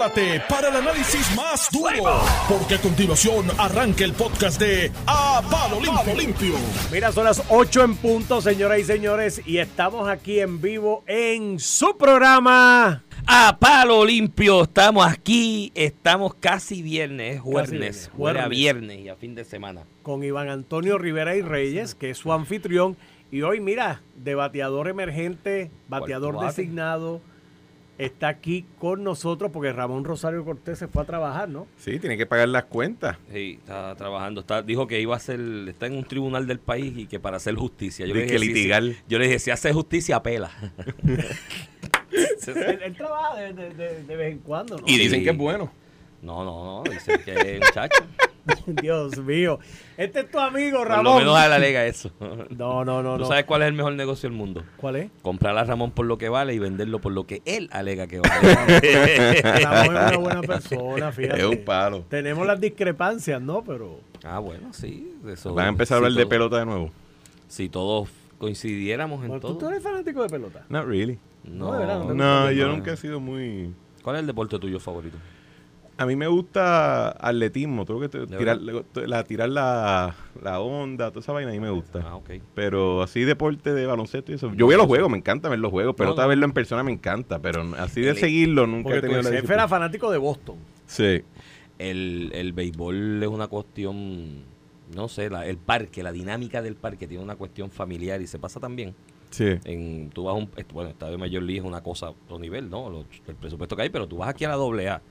prepárate para el análisis más duro, porque a continuación arranca el podcast de A Palo Limpio. Limpio. Mira, son las 8 en punto, señoras y señores, y estamos aquí en vivo en su programa. A palo limpio, estamos aquí, estamos casi viernes, es jueves, jueves. viernes y a fin de semana. con Iván Antonio Rivera y Reyes, que es su anfitrión. Y hoy, mira, de bateador emergente, bateador bate. Está aquí con nosotros porque Ramón Rosario Cortés se fue a trabajar, ¿no? Sí, tiene que pagar las cuentas. Sí, está trabajando, está, dijo que iba a hacer, está en un tribunal del país y que para hacer justicia. Yo De le que dije, sí, litigar. sí. Yo le dije, si hace justicia, apela. él, él trabaja de, de- de- de vez en cuando, ¿no? Y Sí. dicen que es bueno. No, no, no, dice que es muchacho. Dios mío. Este es tu amigo, Por Ramón. lo menos a la lega eso. No, no, no, ¿Tú no. sabes cuál es el mejor negocio del mundo? ¿Cuál es? Comprar a Ramón por lo que vale y venderlo por lo que él alega que vale. Ramón es una buena persona, fíjate. Es un palo. Tenemos las discrepancias, ¿no? Pero ah, bueno, sí. Eso, Van a empezar a hablar de pelota de nuevo. Si todos coincidiéramos en bueno, ¿tú, todo. tú eres fanático de pelota. Not really. No, de verdad, no No, gusta yo no. nunca he sido muy... ¿Cuál es el deporte tuyo favorito? A mí me gusta atletismo, todo lo que te- ¿De tirar, la, tirar la, la onda, toda esa vaina a mí me gusta. Ah, ok. Pero así deporte de baloncesto y eso. Yo a los juegos, me encanta ver los juegos, pero No, otra no. verlo en persona me encanta, pero así de El- seguirlo nunca Porque he tu tenido la jefe era fanático de Boston. Sí. El, el béisbol es una cuestión, no sé, la- el parque, la dinámica del parque tiene una cuestión familiar y se pasa también. Sí. En, tú vas a un, bueno, estadio de Major League es una cosa, otro nivel, ¿no? Lo- el presupuesto que hay, pero tú vas aquí a la doble A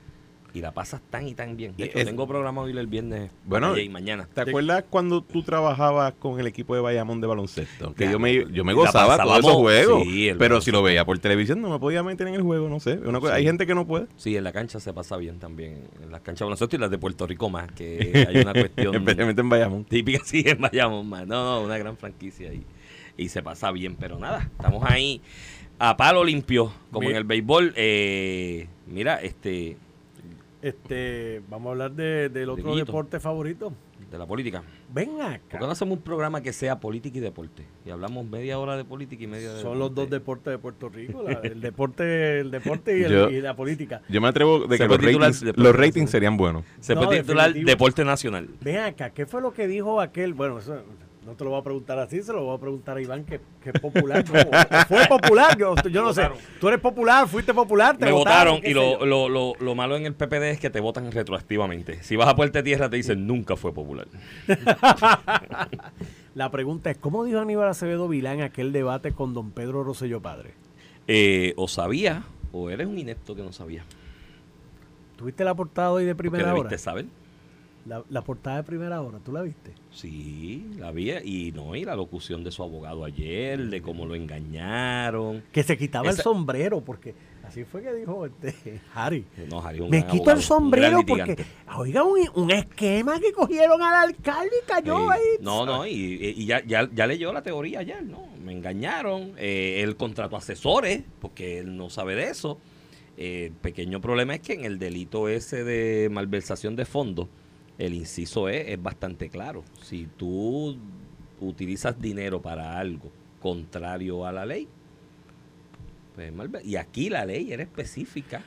y la pasas tan y tan bien. De Y hecho, es- tengo programado ir el viernes Bueno, y mañana. ¿Te acuerdas cuando tú trabajabas con el equipo de Bayamón de baloncesto? Que Ya, yo me, yo me gozaba todos esos juegos. sí, pero si lo veía por televisión no me podía meter en el juego, no sé. Una cosa- Sí. Hay gente que no puede. Sí, en la cancha se pasa bien también. En las canchas de baloncesto y las de Puerto Rico más, que hay una cuestión Especialmente en Bayamón. típica, sí, en Bayamón más. No, no, una gran franquicia y, y se pasa bien. Pero nada, estamos ahí a palo limpio, como en el béisbol. Eh, mira, este, Este, vamos a hablar de- del otro deporte favorito. de la política. Ven ¿Por qué no acá. hacemos un programa que sea política y deporte? Y hablamos media hora de política y media de Son los dos deporte. deportes de Puerto Rico, la- el deporte, el deporte y, el- Yo- y la política. Yo me atrevo de Se que puede los titular ratings, los ratings serían buenos. Se No, puede titular definitivo. Deporte Nacional. Ven acá, ¿qué fue lo que dijo aquel? Bueno, eso no te lo voy a preguntar así, se lo voy a preguntar a Iván, que, que es popular. Fue popular, yo, yo no sé. Tú eres popular, fuiste popular, te Me votaron y lo, lo, lo, lo malo en el PPD es que te votan retroactivamente. Si vas a Puerta Tierra te dicen nunca fue popular. La pregunta es, ¿cómo dijo Aníbal Acevedo Vilán en aquel debate con don Pedro Rosselló Padre? Eh, o sabía o eres un inepto que no sabía. ¿Tuviste la portada hoy de primera hora? debiste saber. La, la portada de primera hora, ¿tú la viste? Sí, la vi y no, y la locución de su abogado ayer, de cómo lo engañaron. Que se quitaba el sombrero, porque así fue que dijo este Harry. No, Harry, un Me quito abogado, el sombrero porque, oiga, un, un esquema que cogieron al alcalde y cayó ahí. No, no, y, y ya, ya, ya leyó la teoría ayer, ¿no? Me engañaron, eh, él contrató asesores, porque él no sabe de eso. Eh, el pequeño problema es que en el delito ese de malversación de fondos, el inciso E es bastante claro. Si tú utilizas dinero para algo contrario a la ley, pues y aquí la ley era específica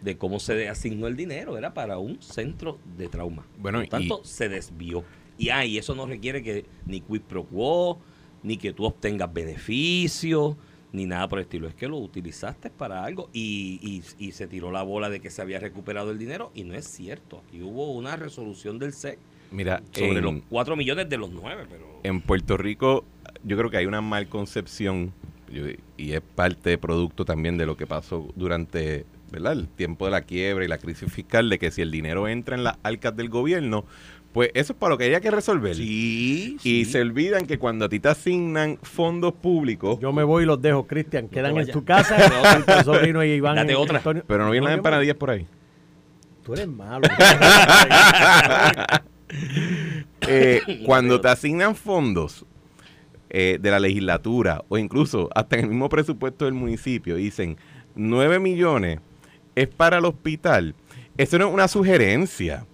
de cómo se asignó el dinero, era para un centro de trauma. Bueno, Por tanto, y- se desvió. Y, ah, y eso no requiere que ni quid pro quo, ni que tú obtengas beneficios, ni nada por el estilo. Es que lo utilizaste para algo y, y- y se tiró la bola de que se había recuperado el dinero y no es cierto. Aquí hubo una resolución del SEC Mira, sobre en, los 4 millones de los 9, pero... en Puerto Rico yo creo que hay una mal concepción y es parte de producto también de lo que pasó durante ¿verdad? el tiempo de la quiebra y la crisis fiscal, de que si el dinero entra en las arcas del gobierno, pues eso es para lo que haya que resolver. Sí, Y se olvidan que cuando a ti te asignan fondos públicos, Yo me voy y los dejo, Cristian. Quedan en tu casa. el sobrino y Iván. Date en- otra. Antonio- pero no vienen No, las empanadillas por ahí. Tú eres malo. Eh, cuando te asignan fondos eh, de la legislatura o incluso hasta en el mismo presupuesto del municipio, dicen 9 millones es para el hospital, eso no es una sugerencia.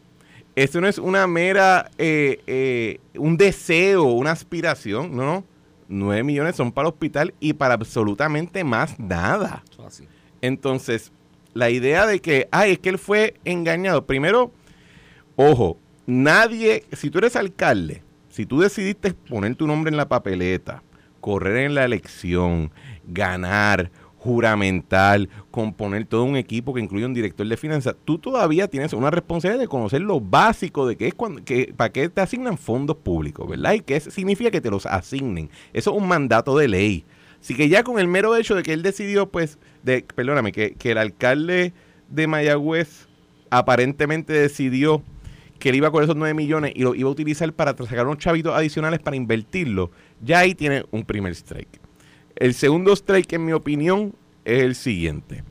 Eso no es una mera, eh, eh, un deseo, una aspiración, no, no. 9 millones son para el hospital y para absolutamente más nada. Entonces, la idea de que, ay, es que él fue engañado. Primero, ojo, nadie, si tú eres alcalde, si tú decidiste poner tu nombre en la papeleta, correr en la elección, ganar, juramental, componer todo un equipo que incluye un director de finanzas, tú todavía tienes una responsabilidad de conocer lo básico de qué es cuando, que, para qué te asignan fondos públicos, ¿verdad? Y qué significa que te los asignen. Eso es un mandato de ley. Así que ya con el mero hecho de que él decidió, pues, de, perdóname, que, que el alcalde de Mayagüez aparentemente decidió que él iba con esos 9 millones y lo iba a utilizar para sacar unos chavitos adicionales para invertirlo, ya ahí tiene un primer strike. El segundo strike, en mi opinión, es el siguiente.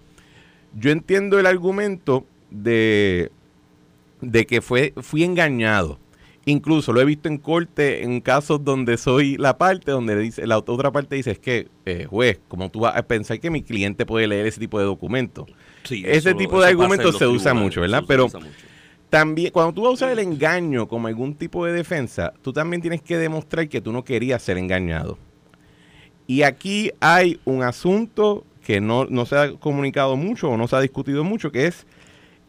Yo entiendo el argumento de, de que fue, fui engañado. Incluso lo he visto en corte en casos donde soy la parte, donde dice, la otra parte dice, es que, eh, juez, como tú vas a pensar que mi cliente puede leer ese tipo de documentos? ese tipo de argumentos se usa mucho, ¿verdad? Pero también, cuando tú vas a usar el engaño como algún tipo de defensa, tú también tienes que demostrar que tú no querías ser engañado. Y aquí hay un asunto que no, no se ha comunicado mucho o no se ha discutido mucho, que es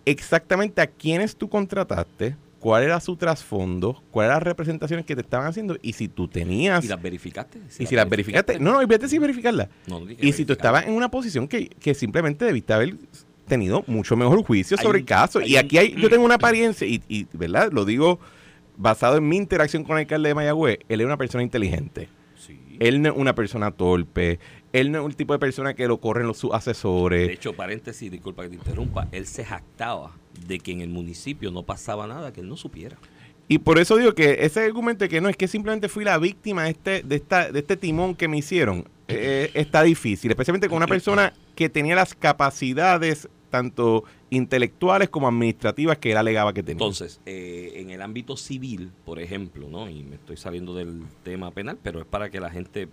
exactamente a quiénes tú contrataste, cuál era su trasfondo, cuáles eran las representaciones que te estaban haciendo y si tú tenías... ¿Y las verificaste? y si las verificaste. No, no, vete sin verificarlas. y si tú estabas en una posición que, que simplemente debiste haber tenido mucho mejor juicio sobre el caso. Y aquí hay, yo tengo una apariencia, y, y, ¿verdad? Lo digo basado en mi interacción con el alcalde de Mayagüez, él es una persona inteligente. Él no es una persona torpe. Él no es un tipo de persona que lo corren los, sus asesores. De hecho, paréntesis, disculpa que te interrumpa, él se jactaba de que en el municipio no pasaba nada que él no supiera. Y por eso digo que ese argumento de que no es que simplemente fui la víctima de este, de esta, de este timón que me hicieron, eh, está difícil, especialmente con una persona que tenía las capacidades tanto intelectuales como administrativas que él alegaba que tenía. Entonces, eh, en el ámbito civil, por ejemplo, ¿no? y me estoy saliendo del tema penal, pero es para que la gente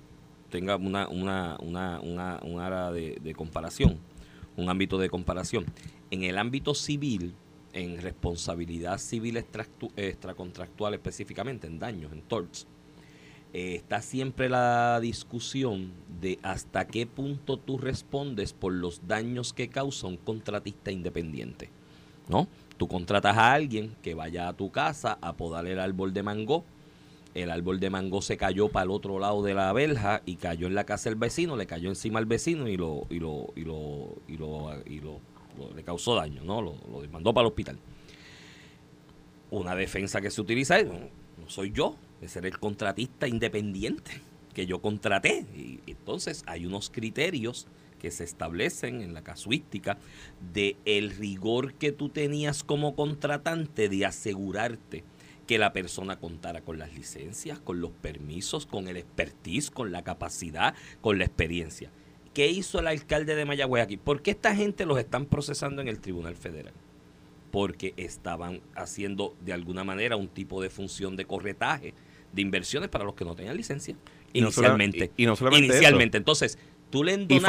tenga una, una, una, una un área de, comparación, un ámbito de comparación. En el ámbito civil, en responsabilidad civil extracontractual específicamente, en daños, en torts, eh, está siempre la discusión de hasta qué punto tú respondes por los daños que causa un contratista independiente. ¿No? Tú contratas a alguien que vaya a tu casa a podar el árbol de mango. El árbol de mango se cayó para el otro lado de la verja y cayó en la casa del vecino, le cayó encima al vecino y lo y lo y lo y lo, y lo, le causó daño, ¿no? Lo, lo mandó para el hospital. Una defensa que se utiliza es, no soy yo, de ser el contratista independiente que yo contraté. Y entonces hay unos criterios que se establecen en la casuística de el rigor que tú tenías como contratante de asegurarte que la persona contara con las licencias, con los permisos, con el expertise, con la capacidad, con la experiencia. ¿Qué hizo el alcalde de Mayagüez aquí? ¿Por qué esta gente los están procesando en el Tribunal Federal? Porque estaban haciendo de alguna manera un tipo de función de corretaje de inversiones para los que no tenían licencia. inicialmente. y, no solamente Inicialmente. Entonces, tú le endonaste... Y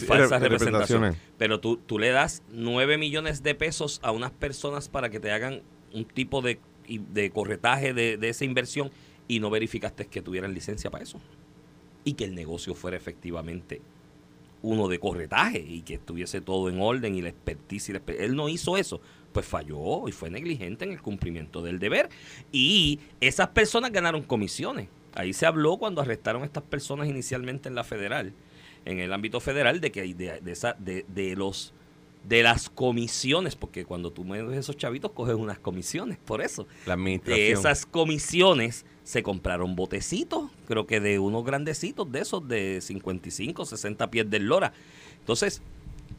falsas, representaciones. Pero tú, tú le das 9 millones de pesos a unas personas para que te hagan un tipo de, de corretaje de, de esa inversión y no verificaste que tuvieran licencia para eso. Y que el negocio fuera efectivamente uno de corretaje y que estuviese todo en orden y la expertise. Y la Él no hizo eso pues falló y fue negligente en el cumplimiento del deber. Y esas personas ganaron comisiones. Ahí se habló cuando arrestaron a estas personas inicialmente en la federal, en el ámbito federal, de que de, de, esa, de, de los de las comisiones, porque cuando tú metes esos chavitos coges unas comisiones, por eso. La administración. De esas comisiones se compraron botecitos, creo que de unos grandecitos de esos de 55, 60 pies de lora. Entonces,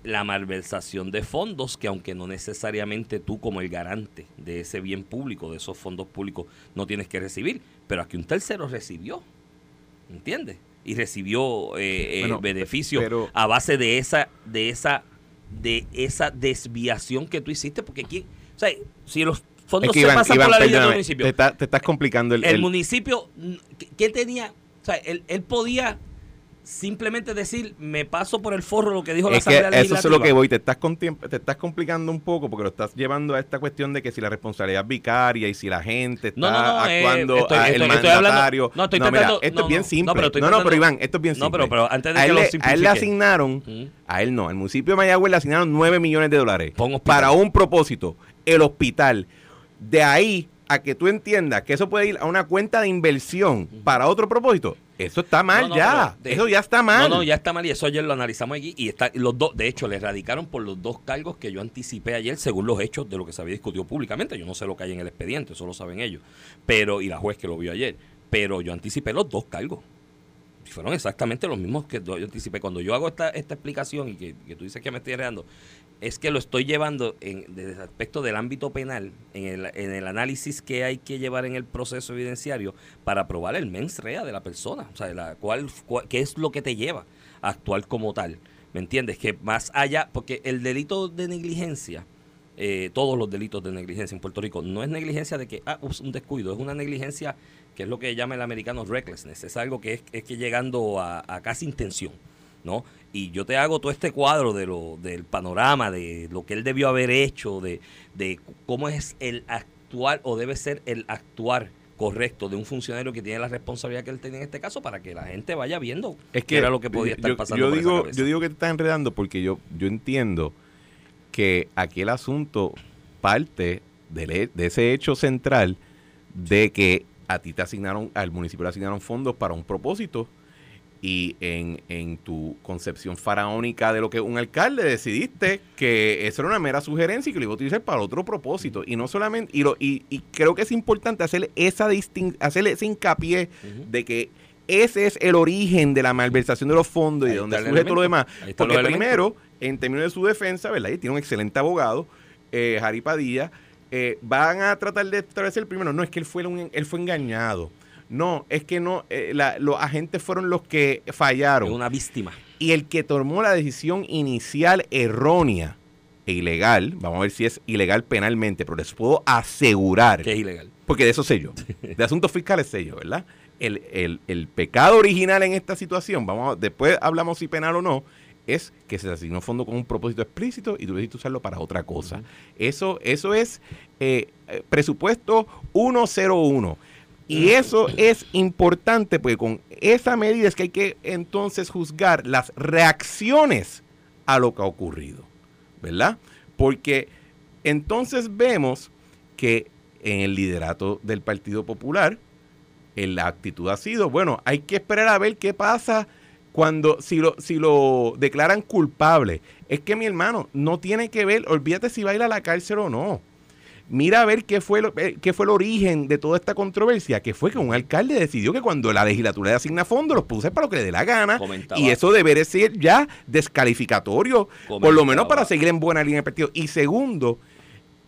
la malversación de fondos, que aunque no necesariamente tú como el garante de ese bien público, de esos fondos públicos, no tienes que recibir, pero aquí un tercero recibió, ¿entiendes? Y recibió eh, eh beneficio a base de esa, de esa, de esa desviación que tú hiciste, porque quién, o sea, si los fondos se pasan por la ley del municipio, te, estás complicando el, el, municipio, ¿qué tenía? O sea, él, él podía simplemente decir, me paso por el forro lo que dijo la Es que Asamblea eso es lo que voy, te estás, te estás complicando un poco porque lo estás llevando a esta cuestión de que si la responsabilidad es vicaria y si la gente está No, no, no, eh, actuando estoy- a- estoy- el estoy hablando- mandatario. no, estoy mira, esto no, es bien no, simple. no, pero no, no, pero Iván, esto es bien No, simple. pero- pero antes de a que lo a él le asignaron, Mm. a él no, al municipio de Mayagüez le asignaron 9 millones de dólares para un propósito, el hospital. De ahí a que tú entiendas que eso puede ir a una cuenta de inversión para otro propósito, eso está mal No, no, ya. pero eso ya está mal. No, no, ya está mal y eso ayer lo analizamos aquí y está los dos, de hecho, le erradicaron por los dos cargos que yo anticipé ayer según los hechos de lo que se había discutido públicamente. Yo no sé lo que hay en el expediente, eso lo saben ellos. Pero y la juez que lo vio ayer, pero yo anticipé los dos cargos. Y fueron exactamente los mismos que yo anticipé. Cuando yo hago esta, esta explicación y que, que tú dices que me estoy enredando, es que lo estoy llevando en, desde el aspecto del ámbito penal, en el, en el análisis que hay que llevar en el proceso evidenciario para probar el mens rea de la persona. O sea, la, cuál, cuál- qué es lo que te lleva a actuar como tal. ¿Me entiendes? Que más allá, porque el delito de negligencia, eh, todos los delitos de negligencia en Puerto Rico, no es negligencia de que, ah, ups, un descuido, es una negligencia que es lo que llama el americano recklessness, es algo que es, es que llegando a, a casi intención, ¿no? Y yo te hago todo este cuadro de lo, del panorama, de lo que él debió haber hecho, de, de cómo es el actuar o debe ser el actuar correcto de un funcionario que tiene la responsabilidad que él tenía en este caso para que la gente vaya viendo Es qué que era lo que podía estar yo, pasando yo digo, yo digo que te estás enredando porque yo, yo entiendo que aquí el asunto parte he- de ese hecho central de que a ti te asignaron, al municipio le asignaron fondos para un propósito y en, en tu concepción faraónica de lo que un alcalde decidiste que eso era una mera sugerencia y que lo iba a utilizar para otro propósito y no solamente y, lo, y, y creo que es importante hacer esa distin hacerle ese hincapié de que ese es el origen de la malversación de los fondos y de donde surge todo lo demás. Porque primero, en términos de su defensa, ¿verdad? Y tiene un excelente abogado, eh, Jari Padilla, eh, van a tratar de establecer primero, no es que él fue, un- él fue engañado. No, es que no, eh, la- los agentes fueron los que fallaron. Una víctima. Y el que tomó la decisión inicial errónea e ilegal, vamos a ver si es ilegal penalmente, pero les puedo asegurar que es ilegal. porque de eso sé yo. De asuntos fiscales sé yo, ¿verdad? El, el- el pecado original en esta situación, vamos a- después hablamos si penal o no, es que se asignó fondo con un propósito explícito y tú decidiste usarlo para otra cosa. Eso, eso es eh, eh, presupuesto 101. Y eso es importante porque con esa medida es que hay que entonces juzgar las reacciones a lo que ha ocurrido, ¿verdad? Porque entonces vemos que en el liderato del Partido Popular, la actitud ha sido, bueno, hay que esperar a ver qué pasa cuando, si lo, si lo declaran culpable. Es que mi hermano, no tiene que ver, olvídate si va a ir a la cárcel o no. Mira a ver qué fue, lo, eh, qué fue el origen de toda esta controversia, que fue que un alcalde decidió que cuando la legislatura le asigna fondos los puse para lo que le dé la gana. Comentaba. Y eso debería ser ya descalificatorio, por lo menos para seguir en buena línea del partido. Y segundo,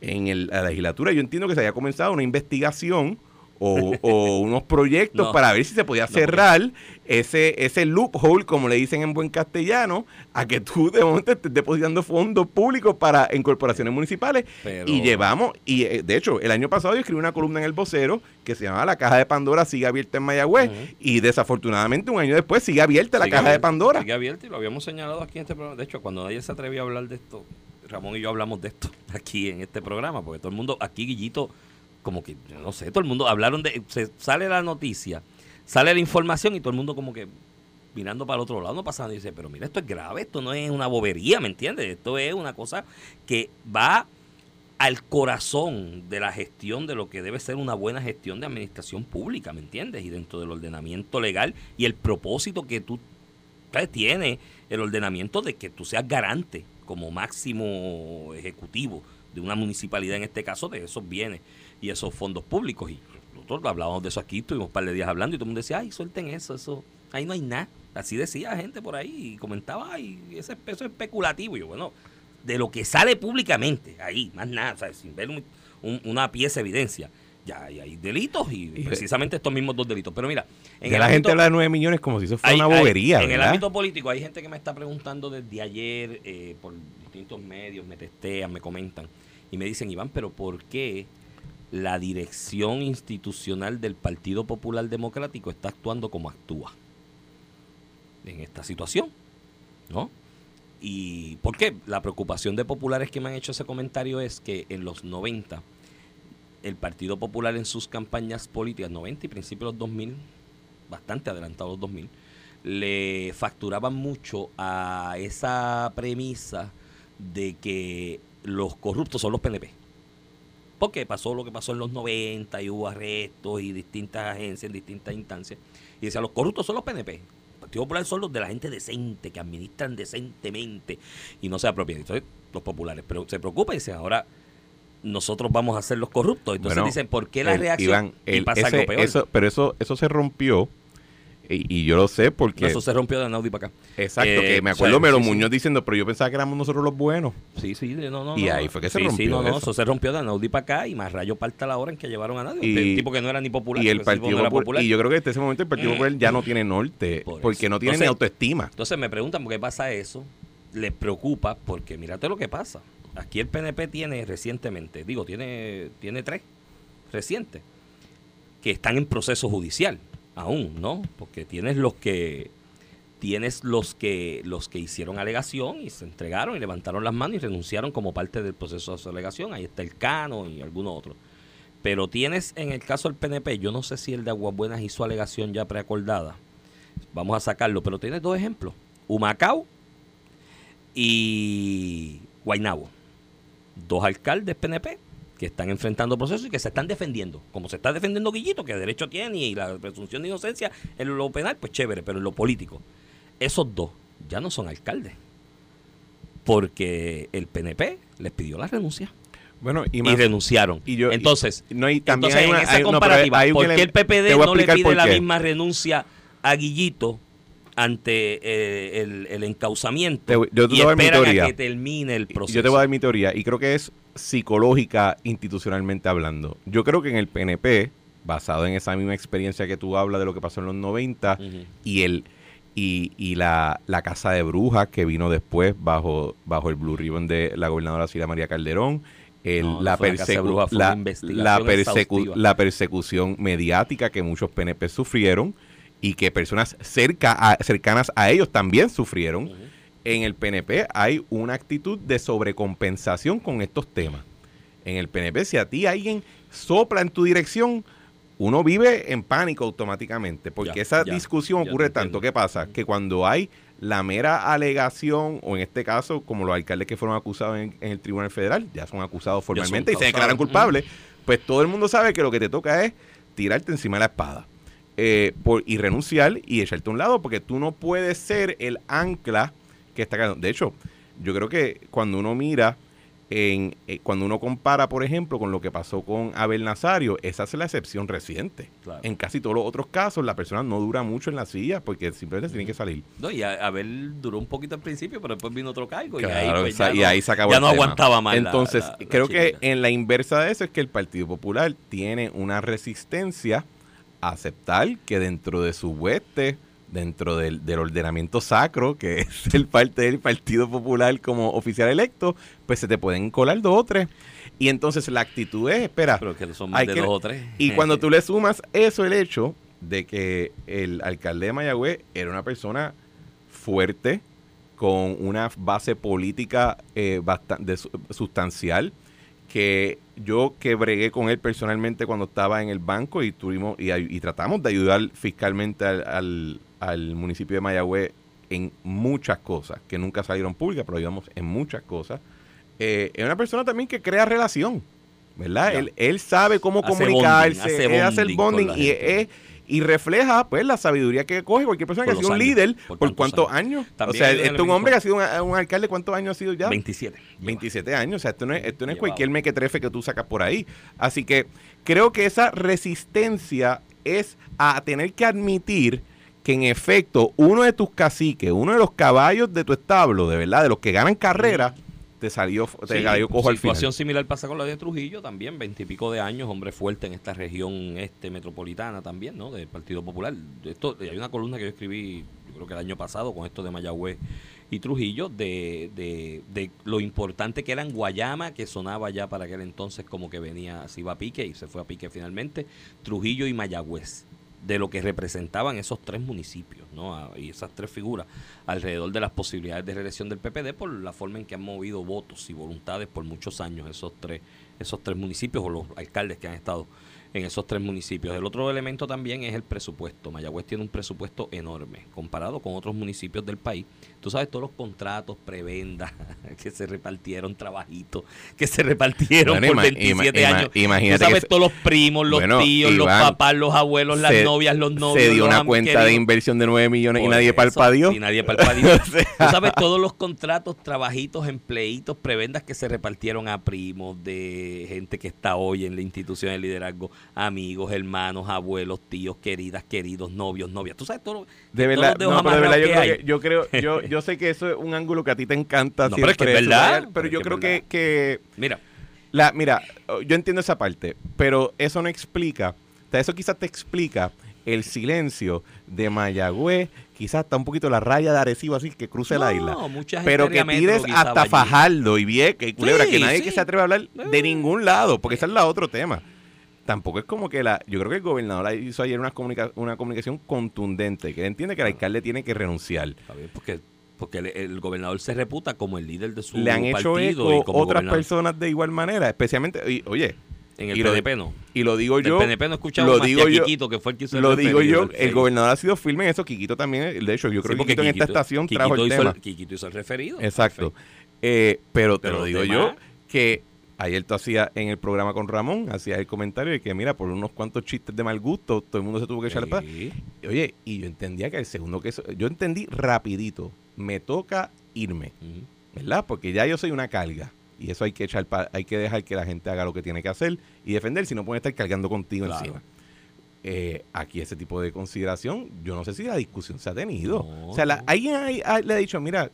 en el- la legislatura yo entiendo que se haya comenzado una investigación o, o unos proyectos No. para ver si se podía No, cerrar ese, ese loophole, como le dicen en buen castellano, a que tú de momento estés depositando fondos públicos para en corporaciones municipales. Pero- Y llevamos, y eh, de hecho, el año pasado yo escribí una columna en El Vocero que se llamaba La Caja de Pandora sigue abierta en Mayagüez. Y desafortunadamente un año después sigue abierta la Sigue Caja de Pandora. Sigue abierto y lo habíamos señalado aquí en este programa. De hecho, cuando nadie se atrevió a hablar de esto, Ramón y yo hablamos de esto aquí en este programa, porque todo el mundo, aquí Guillito, como que, yo no sé, todo el mundo hablaron de, se sale la noticia, sale la información y todo el mundo como que mirando para el otro lado, no pasando y dice, pero mira, esto es grave, esto no es una bobería, ¿me entiendes? Esto es una cosa que va al corazón de la gestión de lo que debe ser una buena gestión de administración pública, ¿me entiendes? Y dentro del ordenamiento legal y el propósito que tú ¿sabes? tiene el ordenamiento de que tú seas garante como máximo ejecutivo de una municipalidad, en este caso, de esos bienes y esos fondos públicos. Y nosotros hablábamos de eso aquí, estuvimos un par de días hablando y todo el mundo decía, ay, suelten eso, eso, ahí no hay nada. Así decía gente por ahí y comentaba, ay, ese eso es especulativo. Y yo, bueno, de lo que sale públicamente, ahí, más nada, ¿sabes? sin ver un- un- una pieza de evidencia. Ya hay, hay delitos y Y- precisamente estos mismos dos delitos. Pero mira, en Ya el la gente habla de 9 millones como si eso fuera hay- una hay- bobería, en el ámbito político hay gente que me está preguntando desde ayer eh, por distintos medios, me testean, me comentan y me dicen, Iván, pero ¿por qué la dirección institucional del Partido Popular Democrático está actuando como actúa? en esta situación, ¿no? ¿Y por qué? La preocupación de populares que me han hecho ese comentario es que en los 90 el Partido Popular en sus campañas políticas, 90 y principios de los 2000, bastante adelantados los 2000, le facturaban mucho a esa premisa de que los corruptos son los PNP. Porque pasó lo que pasó en los 90 y hubo arrestos y distintas agencias en distintas instancias. Y decía, los corruptos son los PNP. El Partido Popular son los de la gente decente, que administran decentemente y no se apropian. Entonces, los populares. Pero se preocupa y dice, ahora nosotros vamos a ser los corruptos. Entonces Bueno, dicen, ¿por qué la el- reacción? Iván, y pasa ese- algo peor. eso- pero eso, eso se rompió y, y yo lo sé porque... Eso se rompió de Naudi para acá. Exacto, Eh, que me o sea, acuerdo sí. Muñoz diciendo, pero yo pensaba que éramos nosotros los buenos. Sí, sí, no, no. Y no. ahí fue que se Sí, sí, rompió no, no, eso. eso se rompió de Anaudi para acá y más rayo parta la hora en que llevaron a nadie. Y- el tipo que no era ni popular. Y el Partido no era Popular, y yo creo que desde ese momento el Partido Popular ya no tiene norte, Por porque eso. no tiene Entonces- ni autoestima. Entonces me preguntan por qué pasa eso. Les preocupa porque mírate lo que pasa. Aquí el PNP tiene recientemente, digo, tiene, tiene tres recientes que están en proceso judicial aún, ¿no? Porque tienes los que tienes los que los que hicieron alegación y se entregaron y levantaron las manos y renunciaron como parte del proceso de alegación. Ahí está el Cano y algunos otros. Pero tienes en el caso del PNP, yo no sé si el de Aguabuenas hizo alegación ya preacordada. Vamos a sacarlo, pero tienes dos ejemplos. Humacao y Guainabo. Dos alcaldes PNP que están enfrentando procesos y que se están defendiendo. Como se está defendiendo Guillito, que derecho tiene y la presunción de inocencia en lo penal, pues chévere, pero en lo político. Esos dos ya no son alcaldes. Porque el PNP les pidió la renuncia Bueno, y, y, más- renunciaron. y yo- y- entonces, no, y también entonces hay una- en esa hay- no, comparativa, hay un ¿por que qué le- el PPD no le pide la misma renuncia a Guillito ante eh, el, el encausamiento Te voy- yo te y a esperan a que termine el proceso? Yo te voy a dar mi teoría y creo que es psicológica institucionalmente hablando. Yo creo que en el PNP, basado en esa misma experiencia que tú hablas de lo que pasó en los 90 Ujú. y el y, y la, la casa de brujas que vino después bajo bajo el Blue Ribbon de la gobernadora Silvia María Calderón, el- No, la, persecu- la, la persecu- la persecución mediática que muchos PNP sufrieron y que personas cerca a- cercanas a ellos también sufrieron en el PNP hay una actitud de sobrecompensación con estos temas. En el PNP, si a ti alguien sopla en tu dirección, uno vive en pánico automáticamente, porque Ya, esa ya, discusión ya ocurre tanto. ¿Qué pasa? Que cuando hay la mera alegación, o en este caso, como los alcaldes que fueron acusados en, en el Tribunal Federal, ya son acusados formalmente y se declaran culpables, pues todo el mundo sabe que lo que te toca es tirarte encima de la espada eh, por, y renunciar y echarte a un lado, porque tú no puedes ser el ancla que está cayendo. De hecho, yo creo que cuando uno mira, en, eh, cuando uno compara, por ejemplo, con lo que pasó con Abel Nazario, esa es la excepción reciente. Claro. En casi todos los otros casos, la persona no dura mucho en la silla porque simplemente tiene que salir. No, y a- Abel duró un poquito al principio, pero después vino otro cargo y ahí, pues, ya y no- ahí se acabó ya el no tema. aguantaba más. Entonces, la- la creo que en la inversa de eso es que el Partido Popular tiene una resistencia aceptar que dentro de su hueste, dentro del, del ordenamiento sacro, que es el parte del Partido Popular como oficial electo, pues se te pueden colar dos o tres. Y entonces la actitud es, espera, Pero que son más hay de que- dos o tres. y cuando tú le sumas eso, el hecho de que el alcalde de Mayagüez era una persona fuerte, con una base política eh, bastante su- sustancial, que yo que bregué con él personalmente cuando estaba en el banco y tuvimos y, y tratamos de ayudar fiscalmente al, al- al municipio de Mayagüez en muchas cosas que nunca salieron públicas, pero ayudamos en muchas cosas. Eh, es una persona también que crea relación, ¿verdad? Él, él sabe cómo Hace comunicarse, bonding, hace él hace el bonding y, es- y refleja pues la sabiduría que coge cualquier persona Por que ha sido un líder por cuántos años. o sea, este es un hombre que ha sido un, un alcalde, ¿cuántos años ha sido ya? 27. 27 años, o sea, esto no es, esto no es Llevado. cualquier mequetrefe que tú sacas por ahí. Así que creo que esa resistencia es a tener que admitir que en efecto uno de tus caciques, uno de los caballos de tu establo, de verdad, de los que ganan carrera, te salió, te Sí, salió cojo al final. situación similar pasa con la de Trujillo también, veintipico de años, hombre fuerte en esta región este metropolitana también, ¿no? Del Partido Popular. Esto, hay una columna que yo escribí, yo creo que el año pasado, con esto de Mayagüez y Trujillo, de, de, de lo importante que era en Guayama, que sonaba ya para aquel entonces como que venía, se iba a pique y se fue a pique finalmente, Trujillo y Mayagüez. De lo que representaban esos tres municipios ¿no? A- y esas tres figuras alrededor de las posibilidades de reelección del PPD por la forma en que han movido votos y voluntades por muchos años esos tres, esos tres municipios o los alcaldes que han estado en esos tres municipios. El otro elemento también es el presupuesto. Mayagüez tiene un presupuesto enorme comparado con otros municipios del país. Tú sabes todos los contratos, prebendas que se repartieron, trabajitos que se repartieron Bueno, por ima- 27 ima- años. imagínate Tú sabes que todos los primos, los Bueno, tíos, los papás, los abuelos, las se- novias, los novios. Se dio una cuenta de inversión de 9 millones y nadie eso, palpadió. Y nadie palpadió. O sea, Tú sabes todos los contratos, trabajitos, empleitos, prebendas que se repartieron a primos de gente que está hoy en la institución de liderazgo, amigos, hermanos, abuelos, tíos, queridas, queridos, novios, novias. Tú sabes todo. lo- De verdad, no, pero de verdad yo creo, que yo creo, yo, yo sé que eso es un ángulo que a ti te encanta. No, pero es que es siempre verdad, pero yo creo que, que Mira, la, mira, yo entiendo esa parte, pero eso no explica, o sea, eso quizás te explica el silencio de Mayagüez, quizás hasta un poquito la raya de Arecibo así que cruce la No, isla. mucha gente Pero que tires hasta. Fajardo y Vieques y Culebra, Sí, que nadie sí. que se atreve a hablar de Eh. ningún lado, porque ese es la otro tema. Tampoco es como que la. Yo creo que el gobernador hizo ayer una, comunica- una comunicación contundente, que él entiende que el alcalde tiene que renunciar. está bien, porque, porque el, el gobernador se reputa como el líder de su Le han hecho partido eco y como otras gobernador. personas de igual manera, especialmente. y, oye, En el y lo- PNP no. y lo digo yo. PNP no escuchamos lo más digo que a yo- Quiquito, que fue el que hizo el Lo digo yo, el gobernador ha sido firme en eso. Quiquito también, de hecho, yo creo Sí, que Quiquito en esta estación trajo el tema. Quiquito hizo el referido. Exacto. Eh, pero te Pero lo digo demás- yo, que ayer tú hacías en el programa con Ramón, hacías el comentario de que, mira, por unos cuantos chistes de mal gusto, todo el mundo se tuvo que echar para. Oye, y yo entendía que el segundo que... eso- Yo entendí rapidito, me toca irme. ¿verdad? Porque ya yo soy una carga. Y eso hay que echar pa- hay que dejar que la gente haga lo que tiene que hacer y defender, si no pueden estar cargando contigo Claro. encima. Eh, aquí ese tipo de consideración, yo no sé si la discusión se ha tenido. No, o sea, la- alguien ahí- ah, le ha dicho, mira,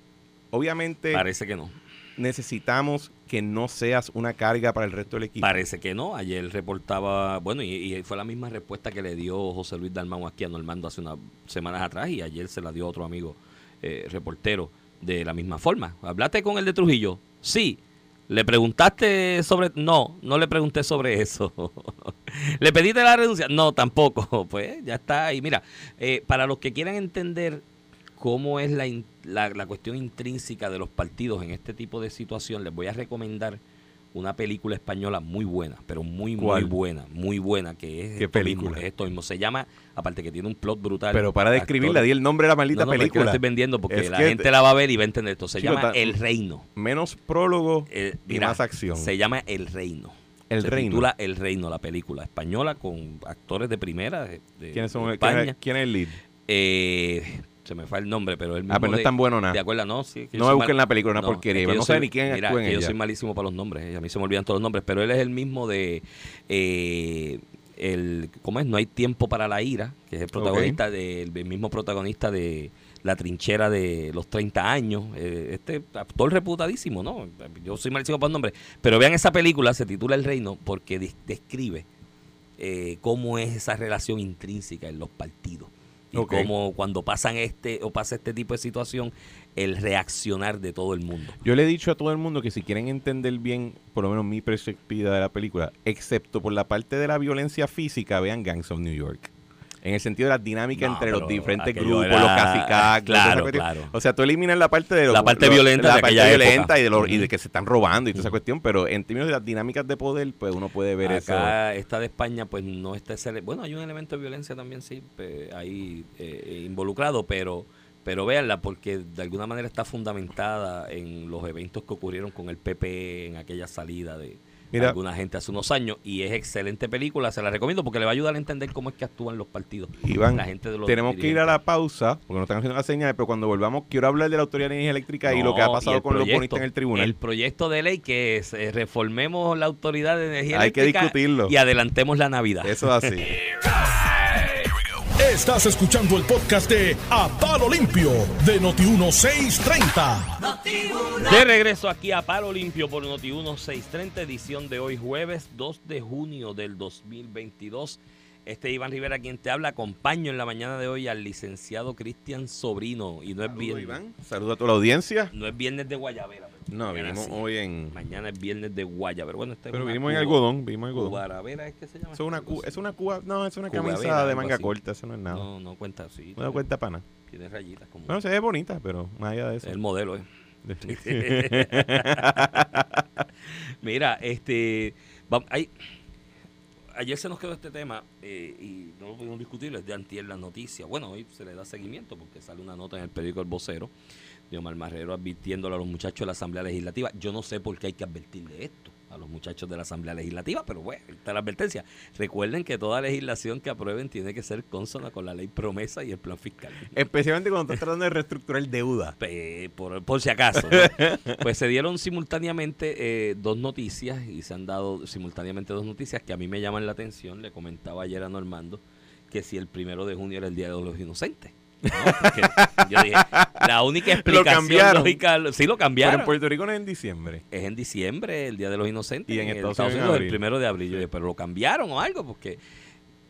obviamente Parece que no. Necesitamos que no seas una carga para el resto del equipo. Parece que no. Ayer reportaba, bueno, y, fue la misma respuesta que le dio José Luis Dalmau aquí a Normando hace unas semanas atrás y ayer se la dio otro amigo eh, reportero de la misma forma. ¿Hablaste con el de Trujillo? Sí. ¿Le preguntaste sobre...? No, no le pregunté sobre eso. ¿Le pediste la renuncia? No, tampoco. Pues ya está ahí. Mira, eh, para los que quieran entender cómo es la, la, la cuestión intrínseca de los partidos en este tipo de situación, les voy a recomendar una película española muy buena, pero muy, ¿Cuál? muy buena, muy buena, que es ¿Qué esto película? mismo, es esto mismo. Se llama, aparte que tiene un plot brutal. Pero para de escribirla, actor- di el nombre de la maldita no, no, pero es que la película. estoy vendiendo porque Es la gente te- la va a ver y va a entender esto. Se Chico, llama ta- El Reino. Menos prólogo Eh, y mira, más acción. Se llama El Reino. El se Reino. titula El Reino, la película española con actores de primera de, ¿Quiénes son? de ¿quién, España. es, quién es el lead? Eh, se me fue el nombre, pero el mismo Ah, pero no de- es tan bueno nada. ¿De acuerdo? No, sí. No me busquen mal- la película, una porquería. es que No sé soy- ni quién mira, actúa en que yo ella. soy malísimo para los nombres. eh, A mí se me olvidan todos los nombres, pero él es el mismo de... eh, el, ¿Cómo es? No hay tiempo para la ira, que es el protagonista del el mismo protagonista de La trinchera de los 30 años. eh, este actor reputadísimo, ¿no? Yo soy malísimo para los nombres. Pero vean esa película, se titula El Reino, porque des- describe eh, cómo es esa relación intrínseca en los partidos. Y Ok. cómo cuando pasan este o pasa este tipo de situación, el reaccionar de todo el mundo. Yo le he dicho a todo el mundo que si quieren entender bien, por lo menos mi perspectiva de la película, excepto por la parte de la violencia física, vean Gangs of New York. En el sentido de la dinámica No, entre los diferentes grupos, era- los cacicacos, claro, claro. O sea, tú eliminas la parte de los- La parte los- violenta la de parte violenta época. y de, los- y de que se están robando y toda esa cuestión, pero en términos de las dinámicas de poder, pues uno puede ver eso. Acá, esta de España, pues no está ese... Bueno, hay un elemento de violencia también, sí, ahí eh, involucrado, pero pero véanla porque de alguna manera está fundamentada en los eventos que ocurrieron con el PP en aquella salida de Mira. alguna gente hace unos años y es excelente película, se la recomiendo porque le va a ayudar a entender cómo es que actúan los partidos. Iván, la gente de los tenemos que ir a la pausa, porque nos están haciendo la señal, pero cuando volvamos quiero hablar de la Autoridad de Energía Eléctrica y lo que ha pasado con los proyecto, bonistas en el tribunal. El proyecto de ley que es, eh, reformemos la Autoridad de Energía Hay que Eléctrica discutirlo. y adelantemos la Navidad. Eso es así. Estás escuchando el podcast de A Palo Limpio de Noti1630. De regreso aquí a Palo Limpio por Noti 1630, edición de hoy jueves 2 de junio del 2022. Este es Iván Rivera quien te habla. Acompaño en la mañana de hoy al licenciado Cristian Sobrino. Y no es viernes. Iván. Saludos a toda la audiencia. No es viernes de Guayabera. No, Mañana vinimos sí. hoy en... Mañana es viernes de guaya, pero bueno, este es Pero vinimos en algodón, vinimos en algodón. Cubaravera es que se llama. Eso es una, cu- es una cuba, no, es una Cubavera, camisa de manga así. corta, eso no es nada. No, no cuenta, sí. No cuenta pana. Tiene rayitas como... Bueno, se ve bonita, pero más allá de eso. el modelo, ¿eh? Mira, este. va- hay- ayer se nos quedó este tema eh, y no lo pudimos discutir, es de antier la noticia. Bueno, hoy se le da seguimiento porque sale una nota en el periódico El Vocero de Omar Marrero advirtiéndole a los muchachos de la Asamblea Legislativa. Yo no sé por qué hay que advertirle esto a los muchachos de la Asamblea Legislativa, pero bueno, está la advertencia. Recuerden que toda legislación que aprueben tiene que ser consona con la ley promesa y el plan fiscal. Especialmente cuando estás tratando de reestructurar deuda. Por si acaso. ¿no? pues se dieron simultáneamente eh, dos noticias y se han dado simultáneamente dos noticias que a mí me llaman la atención. Le comentaba ayer a Normando que si el primero de junio era el Día de los Inocentes. ¿No? Porque yo dije, la única explicación lógica, sí lo Pero cambiaron. en Puerto Rico no es en diciembre. es en diciembre, el Día de los Inocentes. Y en Estados Unidos el primero de abril. Yo dije, pero lo cambiaron o algo, porque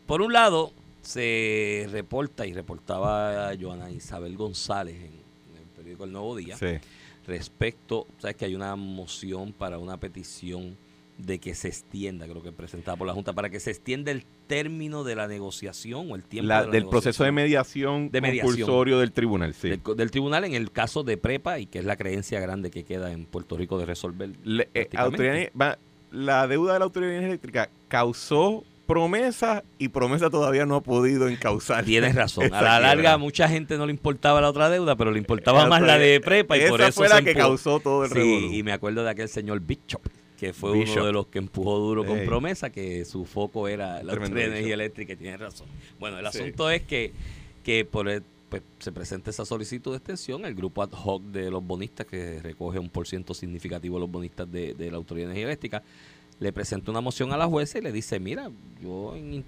por un lado se reporta y reportaba Joana Isabel González en, en el periódico El Nuevo Día Sí. respecto, sabes que hay una moción para una petición de que se extienda, creo que presentada por la Junta, para que se extienda el término de la negociación o el tiempo La- de la del proceso de mediación, De mediación. compulsorio del tribunal, sí. del, del tribunal en el caso de prepa y que es la creencia grande que queda en Puerto Rico de resolver. Le- eh, va- la deuda de la autoridad eléctrica causó promesa y promesa todavía no ha podido encauzar. Tienes razón. A la larga, a mucha gente no le importaba la otra deuda, pero le importaba Esa más la de prepa y por eso fue la se que causó todo el Sí, revolú. y me acuerdo de aquel señor Bishop, que fue Bishop. uno de los que empujó duro con Ey. promesa, que su foco era la energía eléctrica, y tienes razón. Bueno, el Sí. asunto es que, que por el- pues, se presenta esa solicitud de extensión, el grupo ad hoc de los bonistas, que recoge un por ciento significativo de los bonistas de, de la Autoridad de Energía Eléctrica, le presenta una moción a la jueza y le dice, mira, yo en,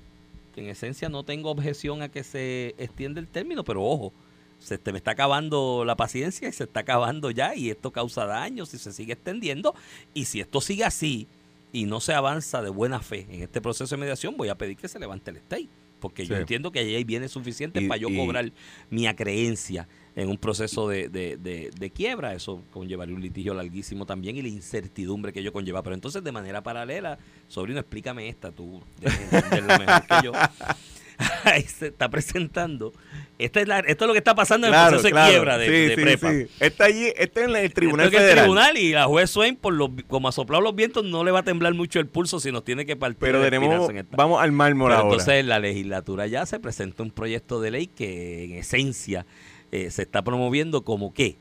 en esencia no tengo objeción a que se extienda el término, pero ojo, se te me está acabando la paciencia y se está acabando ya y esto causa daño si se sigue extendiendo. Y si esto sigue así y no se avanza de buena fe en este proceso de mediación voy a pedir que se levante el stay porque yo entiendo que ahí hay bienes suficientes Y- para yo y- cobrar mi acreencia en un proceso de, de- de- de quiebra. Eso conllevaría un litigio larguísimo también y la incertidumbre que ello conlleva. Pero entonces de manera paralela sobrino explícame esta tú debes entenderlo mejor que yo se está presentando esta es la- esto es lo que está pasando en el proceso de quiebra de, Sí, de sí, prepa sí. Está allí, está en el Tribunal Federal. el y la juez Swain, por los, como ha soplado los vientos, no le va a temblar mucho el pulso si nos tiene que partir. Pero tenemos, en esta. vamos al mármol Pero ahora. entonces la legislatura ya se presenta un proyecto de ley que en esencia eh, se está promoviendo como que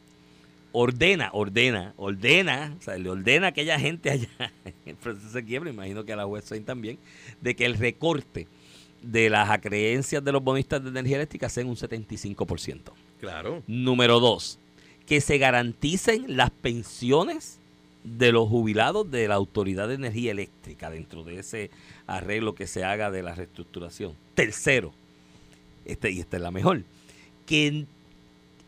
ordena, ordena, ordena, o sea, le ordena a aquella gente allá en el proceso de quiebra, imagino que a la juez Swain también, de que el recorte de las acreencias de los bonistas de energía eléctrica sea en un 75%. claro. Número dos, que se garanticen las pensiones de los jubilados de la Autoridad de Energía Eléctrica dentro de ese arreglo que se haga de la reestructuración. Tercero, este, y esta es la mejor, que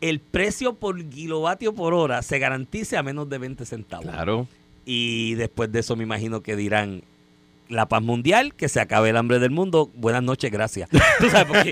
el precio por kilovatio por hora se garantice a menos de 20 centavos. Claro. Y después de eso me imagino que dirán la paz mundial, que se acabe el hambre del mundo, buenas noches, gracias. Tú sabes, porque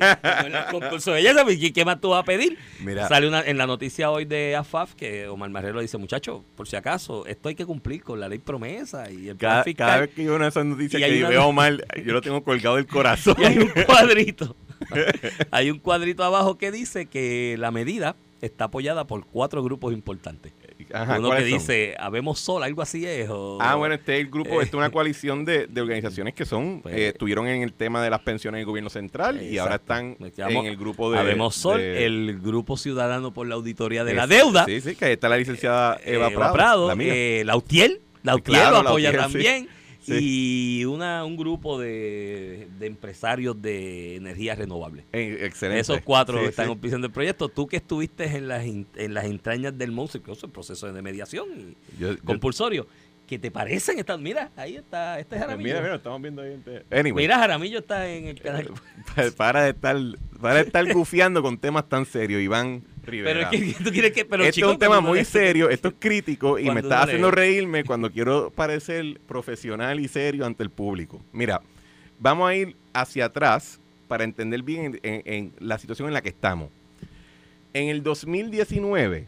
concurso de belleza, ¿qué- ¿qué más tú vas a pedir? Mira. Sale una, en la noticia hoy de AFAF que Omar Marrero dice, muchachos, por si acaso, esto hay que cumplir con la ley promesa y el plan Cada, fiscal. cada vez que yo veo esas noticias que una- veo mal, yo lo tengo colgado del corazón. Y hay un cuadrito. hay un cuadrito abajo que dice que la medida está apoyada por cuatro grupos importantes. Ajá, Uno que ¿cuáles son? dice, habemos sol, algo así es. o- Ah, bueno, este es el grupo, Eh. esta es una coalición de, de organizaciones que son, Pues, eh, estuvieron en el tema de las pensiones del gobierno central y ahora Exacto. están en el grupo de... Habemos Sol, de- el grupo ciudadano por la auditoría de la es- deuda. Sí, sí, que ahí está la licenciada eh, Eva Prado, Prado, la mía. eh, Lautiel, Lautiel Claro, lo apoya Lautiel, también. Sí. Y una, un grupo de, de empresarios de energías renovables. Eh, excelente. Esos cuatro Sí, están auspiciando el proyecto. Tú que estuviste en las, en las entrañas del monstruo, incluso el proceso de mediación y Yo- yo- compulsorio, ¿qué te parecen? Estas, mira, ahí está, este es pues Jaramillo. mira, mira, estamos viendo ahí. Anyway, Mira, Jaramillo está en el canal. pa- para de estar, para de estar gufiando con temas tan serios, Iván Rivera. es que tú quieres que. Pero, Este chico, es un tema muy serio, esto es crítico y me está haciendo reírme cuando quiero parecer profesional y serio ante el público. Mira, vamos a ir hacia atrás para entender bien en, en- en la situación en la que estamos. En el 2019,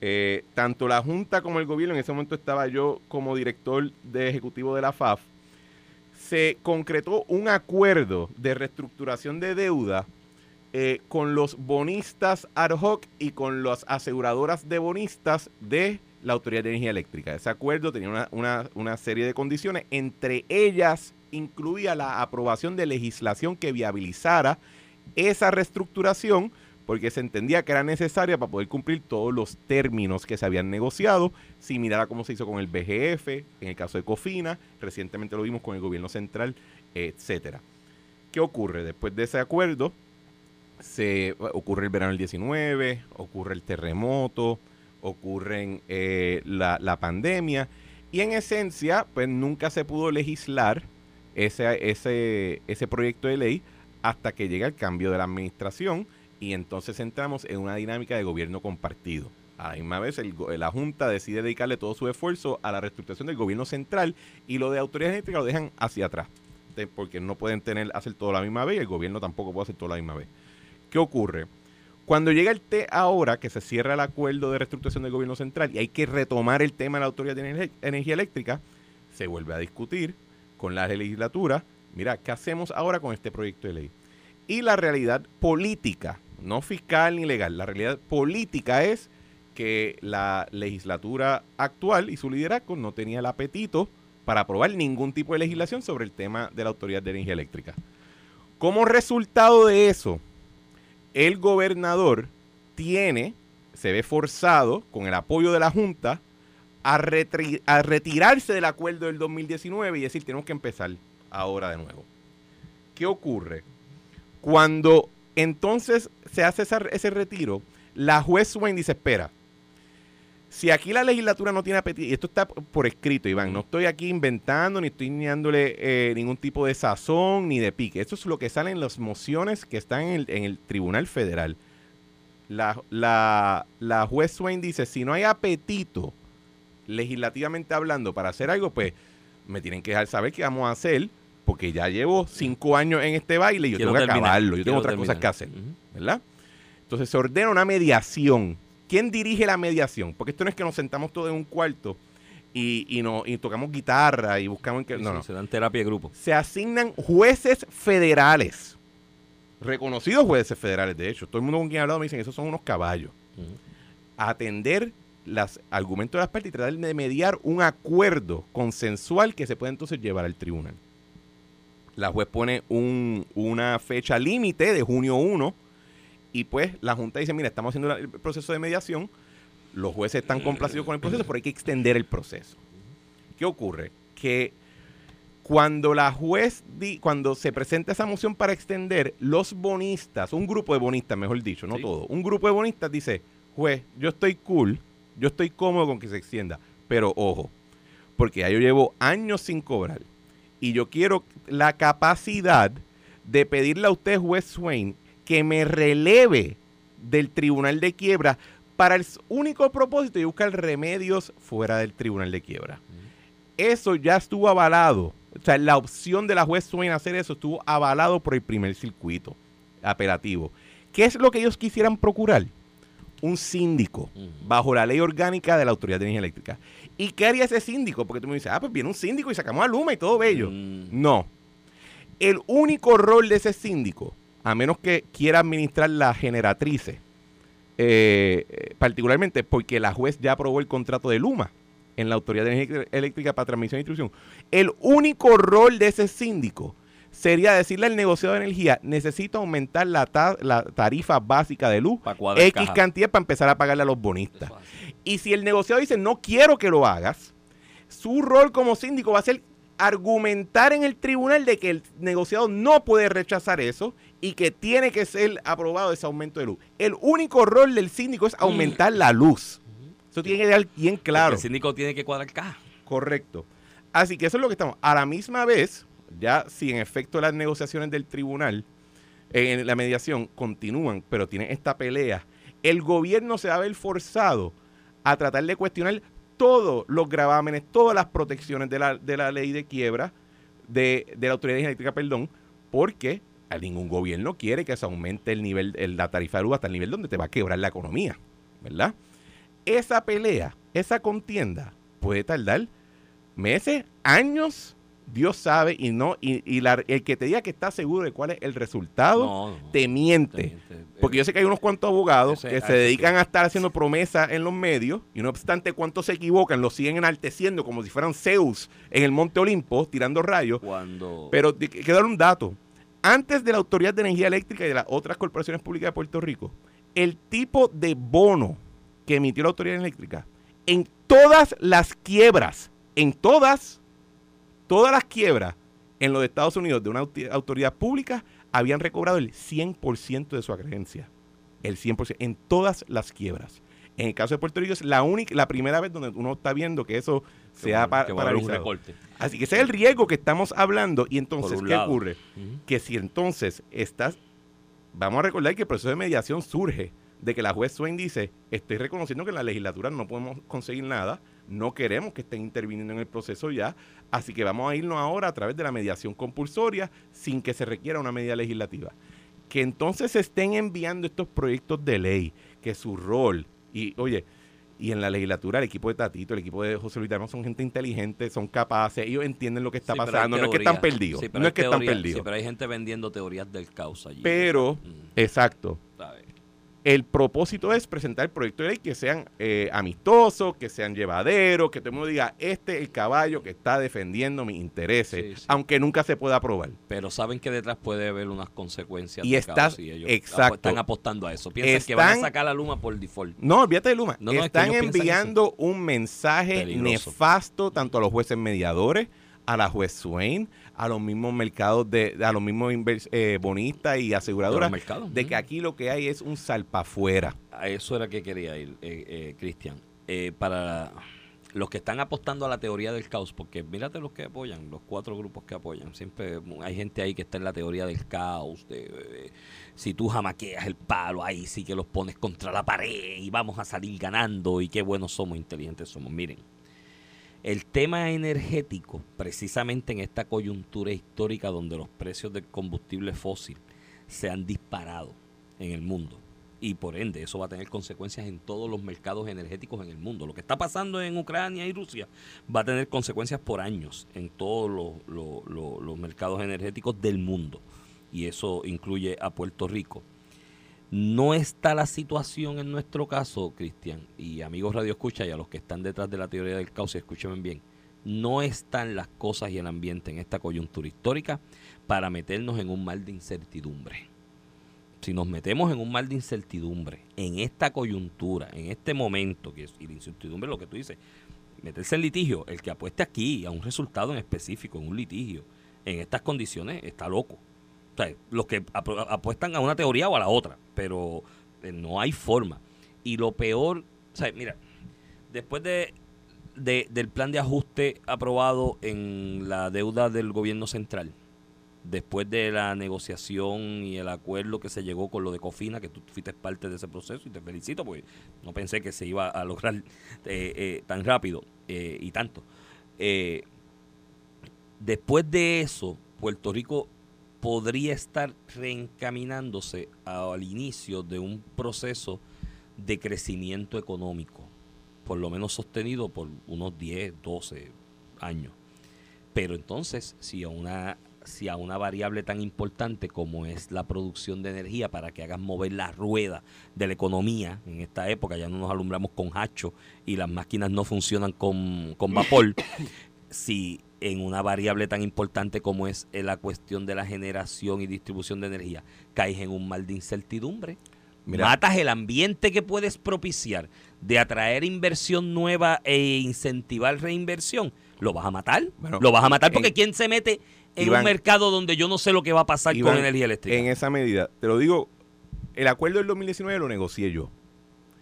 eh, tanto la Junta como el gobierno, en ese momento estaba yo como director de ejecutivo de la FAF, se concretó un acuerdo de reestructuración de deuda eh, con los bonistas ad hoc y con las aseguradoras de bonistas de la Autoridad de Energía Eléctrica. Ese acuerdo tenía una, serie de condiciones, entre ellas incluía la aprobación de legislación que viabilizara esa reestructuración porque se entendía que era necesaria para poder cumplir todos los términos que se habían negociado, similar a cómo se hizo con el BGF, en el caso de Cofina, recientemente lo vimos con el gobierno central, etcétera. ¿Qué ocurre? Después de ese acuerdo, se ocurre el verano del 19, ocurre el terremoto, ocurre eh, la, la, pandemia, y en esencia, pues nunca se pudo legislar ese, ese, ese proyecto de ley hasta que llega el cambio de la administración y entonces entramos en una dinámica de gobierno compartido. A la misma vez, la Junta decide dedicarle todo su esfuerzo a la reestructuración del gobierno central y lo de autoridades eléctricas lo dejan hacia atrás, porque no pueden tener hacer todo la misma vez y el gobierno tampoco puede hacer todo la misma vez. ¿Qué ocurre? Cuando llega el té ahora, que se cierra el acuerdo de reestructuración del gobierno central y hay que retomar el tema de la Autoridad de Energía Eléctrica, se vuelve a discutir con la legislatura, mira, ¿qué hacemos ahora con este proyecto de ley? Y la realidad política no fiscal ni legal. La realidad política es que la legislatura actual y su liderazgo no tenía el apetito para aprobar ningún tipo de legislación sobre el tema de la Autoridad de Energía Eléctrica. Como resultado de eso, el gobernador tiene, se ve forzado, con el apoyo de la Junta, a, retirarse del acuerdo del 2019 y decir, tenemos que empezar ahora de nuevo. ¿Qué ocurre? Cuando entonces se hace ese retiro, la juez Swain dice, espera, si aquí la legislatura no tiene apetito, y esto está por escrito, Iván, no estoy aquí inventando, ni estoy dándole eh, ningún tipo de sazón, ni de pique. Esto es lo que sale en las mociones que están en el, Tribunal Federal. La, la, la juez Swain dice, si no hay apetito, legislativamente hablando, para hacer algo, pues me tienen que dejar saber qué vamos a hacer porque ya llevo cinco años en este baile y yo tengo que acabarlo, yo tengo otras cosas que hacer, ¿verdad? Entonces se ordena una mediación. ¿Quién dirige la mediación? Porque esto no es que nos sentamos todos en un cuarto y, y, no, y tocamos guitarra y buscamos en que... No, no. Se dan terapia de grupo. Se asignan jueces federales, reconocidos jueces federales, de hecho. Todo el mundo con quien he hablado me dicen, esos son unos caballos. A atender los argumentos de las partes y tratar de mediar un acuerdo consensual que se pueda entonces llevar al tribunal la juez pone una fecha límite de junio 1 y pues la Junta dice, mira, estamos haciendo el proceso de mediación, los jueces están complacidos con el proceso, pero hay que extender el proceso. ¿Qué ocurre? Que cuando la juez, di, cuando se presenta esa moción para extender, los bonistas, un grupo de bonistas, mejor dicho, no todo, un grupo de bonistas dice, juez, yo estoy cool, yo estoy cómodo con que se extienda, pero ojo, porque ya yo llevo años sin cobrar y yo quiero la capacidad de pedirle a usted, juez Swain, que me releve del tribunal de quiebra para el único propósito de buscar remedios fuera del tribunal de quiebra. Eso ya estuvo avalado. O sea, la opción de la juez Swain hacer eso estuvo avalado por el primer circuito apelativo. ¿Qué es lo que ellos quisieran procurar? Un síndico bajo la ley orgánica de la Autoridad de Energía Eléctrica. ¿Y qué haría ese síndico? Porque tú me dices, ah, pues viene un síndico y sacamos a Luma y todo bello. Mm. No. El único rol de ese síndico, a menos que quiera administrar la generatrices, eh, particularmente porque la juez ya aprobó el contrato de Luma en la Autoridad de Energía Eléctrica para Transmisión y Distribución. El único rol de ese síndico sería decirle al negociado de energía, necesito aumentar la, la tarifa básica de luz, X cantidad para empezar a pagarle a los bonistas. Y si el negociado dice, no quiero que lo hagas, su rol como síndico va a ser argumentar en el tribunal de que el negociado no puede rechazar eso y que tiene que ser aprobado ese aumento de luz. El único rol del síndico es aumentar la luz. Eso tiene que quedar bien claro. el síndico tiene que cuadrar caja. Correcto. Así que eso es lo que estamos. A la misma vez, ya si en efecto las negociaciones del tribunal, en la mediación, continúan, pero tiene esta pelea, el gobierno se va a ver forzado a tratar de cuestionar todos los gravámenes, todas las protecciones de la, de la ley de quiebra, de, de la autoridad energética, perdón, porque a ningún gobierno quiere que se aumente el nivel, la tarifa de luz hasta el nivel donde te va a quebrar la economía, ¿verdad? esa pelea, esa contienda, puede tardar meses, años, Dios sabe, y no, y, y la- el que te diga que está seguro de cuál es el resultado, No, no. te miente. Te miente. Porque yo sé que hay unos cuantos abogados Ese- que se dedican que- a estar haciendo promesas en los medios y no obstante cuántos se equivocan, los siguen enalteciendo como si fueran Zeus en el Monte Olimpo tirando rayos. Cuando. Pero te- quiero dar un dato. Antes de la Autoridad de Energía Eléctrica y de las otras corporaciones públicas de Puerto Rico, el tipo de bono que emitió la Autoridad Eléctrica en todas las quiebras, en todas, todas las quiebras en los Estados Unidos de una autoridad pública, habían recobrado el 100% de su acreencia. El 100%, en todas las quiebras. En el caso de Puerto Rico es la única, la primera vez donde uno está viendo que eso que se ha va- pa- que un. Así que ese es el riesgo que estamos hablando. Y entonces, ¿qué lado. ocurre? Que si entonces estás, vamos a recordar que el proceso de mediación surge de que la juez Swain dice, estoy reconociendo que en la legislatura no podemos conseguir nada, no queremos que estén interviniendo en el proceso ya, así que vamos a irnos ahora a través de la mediación compulsoria sin que se requiera una medida legislativa. Que entonces se estén enviando estos proyectos de ley, que su rol, y oye, y en la legislatura el equipo de Tatito, el equipo de José Luis Dalmau son gente inteligente, son capaces, ellos entienden lo que está Sí, pasando, no es que están perdidos, Sí, no es que están perdidos. Sí, pero hay gente vendiendo teorías del caos allí. Pero, Mm, exacto. El propósito es presentar proyectos de ley que sean eh, amistosos, que sean llevaderos, que todo el mundo diga, este es el caballo que está defendiendo mis intereses, Sí, sí. aunque nunca se pueda aprobar. Pero saben que detrás puede haber unas consecuencias. Y y ellos exacto. están apostando a eso. Piensan que van a Están- sacar la luma por default. No, olvídate de Luma. No, no, es que Están enviando un mensaje Peligroso. nefasto tanto a los jueces mediadores, a la juez Swain, a los mismos mercados de, a los mismos eh, bonistas y aseguradoras, De mercados, que aquí lo que hay es un salpafuera. A eso era que quería ir, eh, eh, Cristian. Eh, para los que están apostando a la teoría del caos, porque mírate los que apoyan, los cuatro grupos que apoyan. Siempre hay gente ahí que está en la teoría del caos, de eh, si tú jamaqueas el palo, ahí sí que los pones contra la pared y vamos a salir ganando y qué buenos somos, inteligentes somos. Miren, el tema energético, precisamente en esta coyuntura histórica donde los precios del combustible fósil se han disparado en el mundo y por ende eso va a tener consecuencias en todos los mercados energéticos en el mundo. Lo que está pasando en Ucrania y Rusia va a tener consecuencias por años en todos los, los- los- los mercados energéticos del mundo y eso incluye a Puerto Rico. No está la situación en nuestro caso, Cristian, y amigos Radio Escucha y a los que están detrás de la teoría del caos, escúchenme bien, no están las cosas y el ambiente en esta coyuntura histórica para meternos en un mal de incertidumbre. Si nos metemos en un mal de incertidumbre, en esta coyuntura, en este momento, que es, y la incertidumbre es lo que tú dices, meterse en litigio, el que apueste aquí a un resultado en específico, en un litigio, en estas condiciones, está loco. O los que apu- apuestan a una teoría o a la otra, pero eh, no hay forma. Y lo peor, o sea, mira, después de, de- del plan de ajuste aprobado en la deuda del gobierno central, después de la negociación y el acuerdo que se llegó con lo de Cofina, que tú fuiste parte de ese proceso y te felicito porque no pensé que se iba a lograr eh, eh, tan rápido y tanto. Después de eso, Puerto Rico podría estar reencaminándose al inicio de un proceso de crecimiento económico, por lo menos sostenido por unos 10, 12 años. Pero entonces, si a una si a una variable tan importante como es la producción de energía para que hagas mover la rueda de la economía en esta época, ya no nos alumbramos con hacho y las máquinas no funcionan con, con vapor, si en una variable tan importante como es eh, la cuestión de la generación y distribución de energía, caes en un mal de incertidumbre, Mira. matas el ambiente que puedes propiciar de atraer inversión nueva e incentivar reinversión, lo vas a matar. Bueno, lo vas a matar porque en- ¿quién se mete en Iván, un mercado donde yo no sé lo que va a pasar Iván, con energía eléctrica? En esa medida, te lo digo, el acuerdo del 2019 lo negocié yo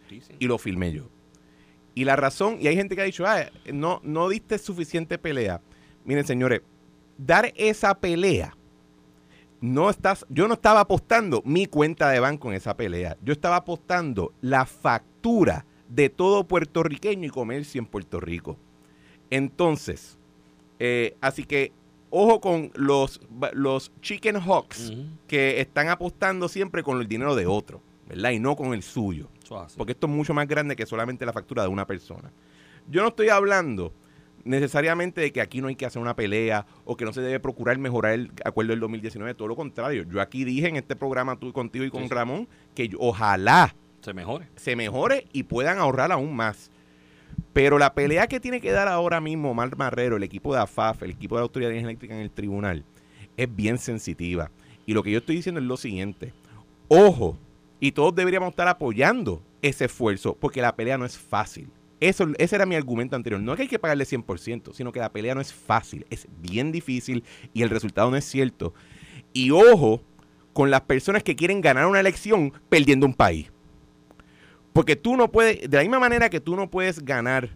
Sí, sí. y lo filmé yo. Y la razón, y hay gente que ha dicho, ah, no, no diste suficiente pelea. Miren, señores, dar esa pelea, no estás, yo no estaba apostando mi cuenta de banco en esa pelea. Yo estaba apostando la factura de todo puertorriqueño y comercio en Puerto Rico. Entonces, eh, así que ojo con los, los chicken hawks que están apostando siempre con el dinero de otro, ¿verdad? Y no con el suyo. Porque esto es mucho más grande que solamente la factura de una persona. Yo no estoy hablando necesariamente de que aquí no hay que hacer una pelea o que no se debe procurar mejorar el acuerdo del 2019, todo lo contrario. Yo aquí dije en este programa tú contigo y con Sí, sí. Ramón que yo- ojalá Se mejore. se mejore y puedan ahorrar aún más. Pero la pelea que tiene que dar ahora mismo Mar Marrero, el equipo de AFAF, el equipo de la Autoridad de Energía Eléctrica en el tribunal, es bien sensitiva. Y lo que yo estoy diciendo es lo siguiente. Ojo, y todos deberíamos estar apoyando ese esfuerzo, porque la pelea no es fácil. Eso, ese era mi argumento anterior. No es que hay que pagarle 100%, sino que la pelea no es fácil, es bien difícil y el resultado no es cierto. Y ojo con las personas que quieren ganar una elección perdiendo un país. Porque tú no puedes, de la misma manera que tú no puedes ganar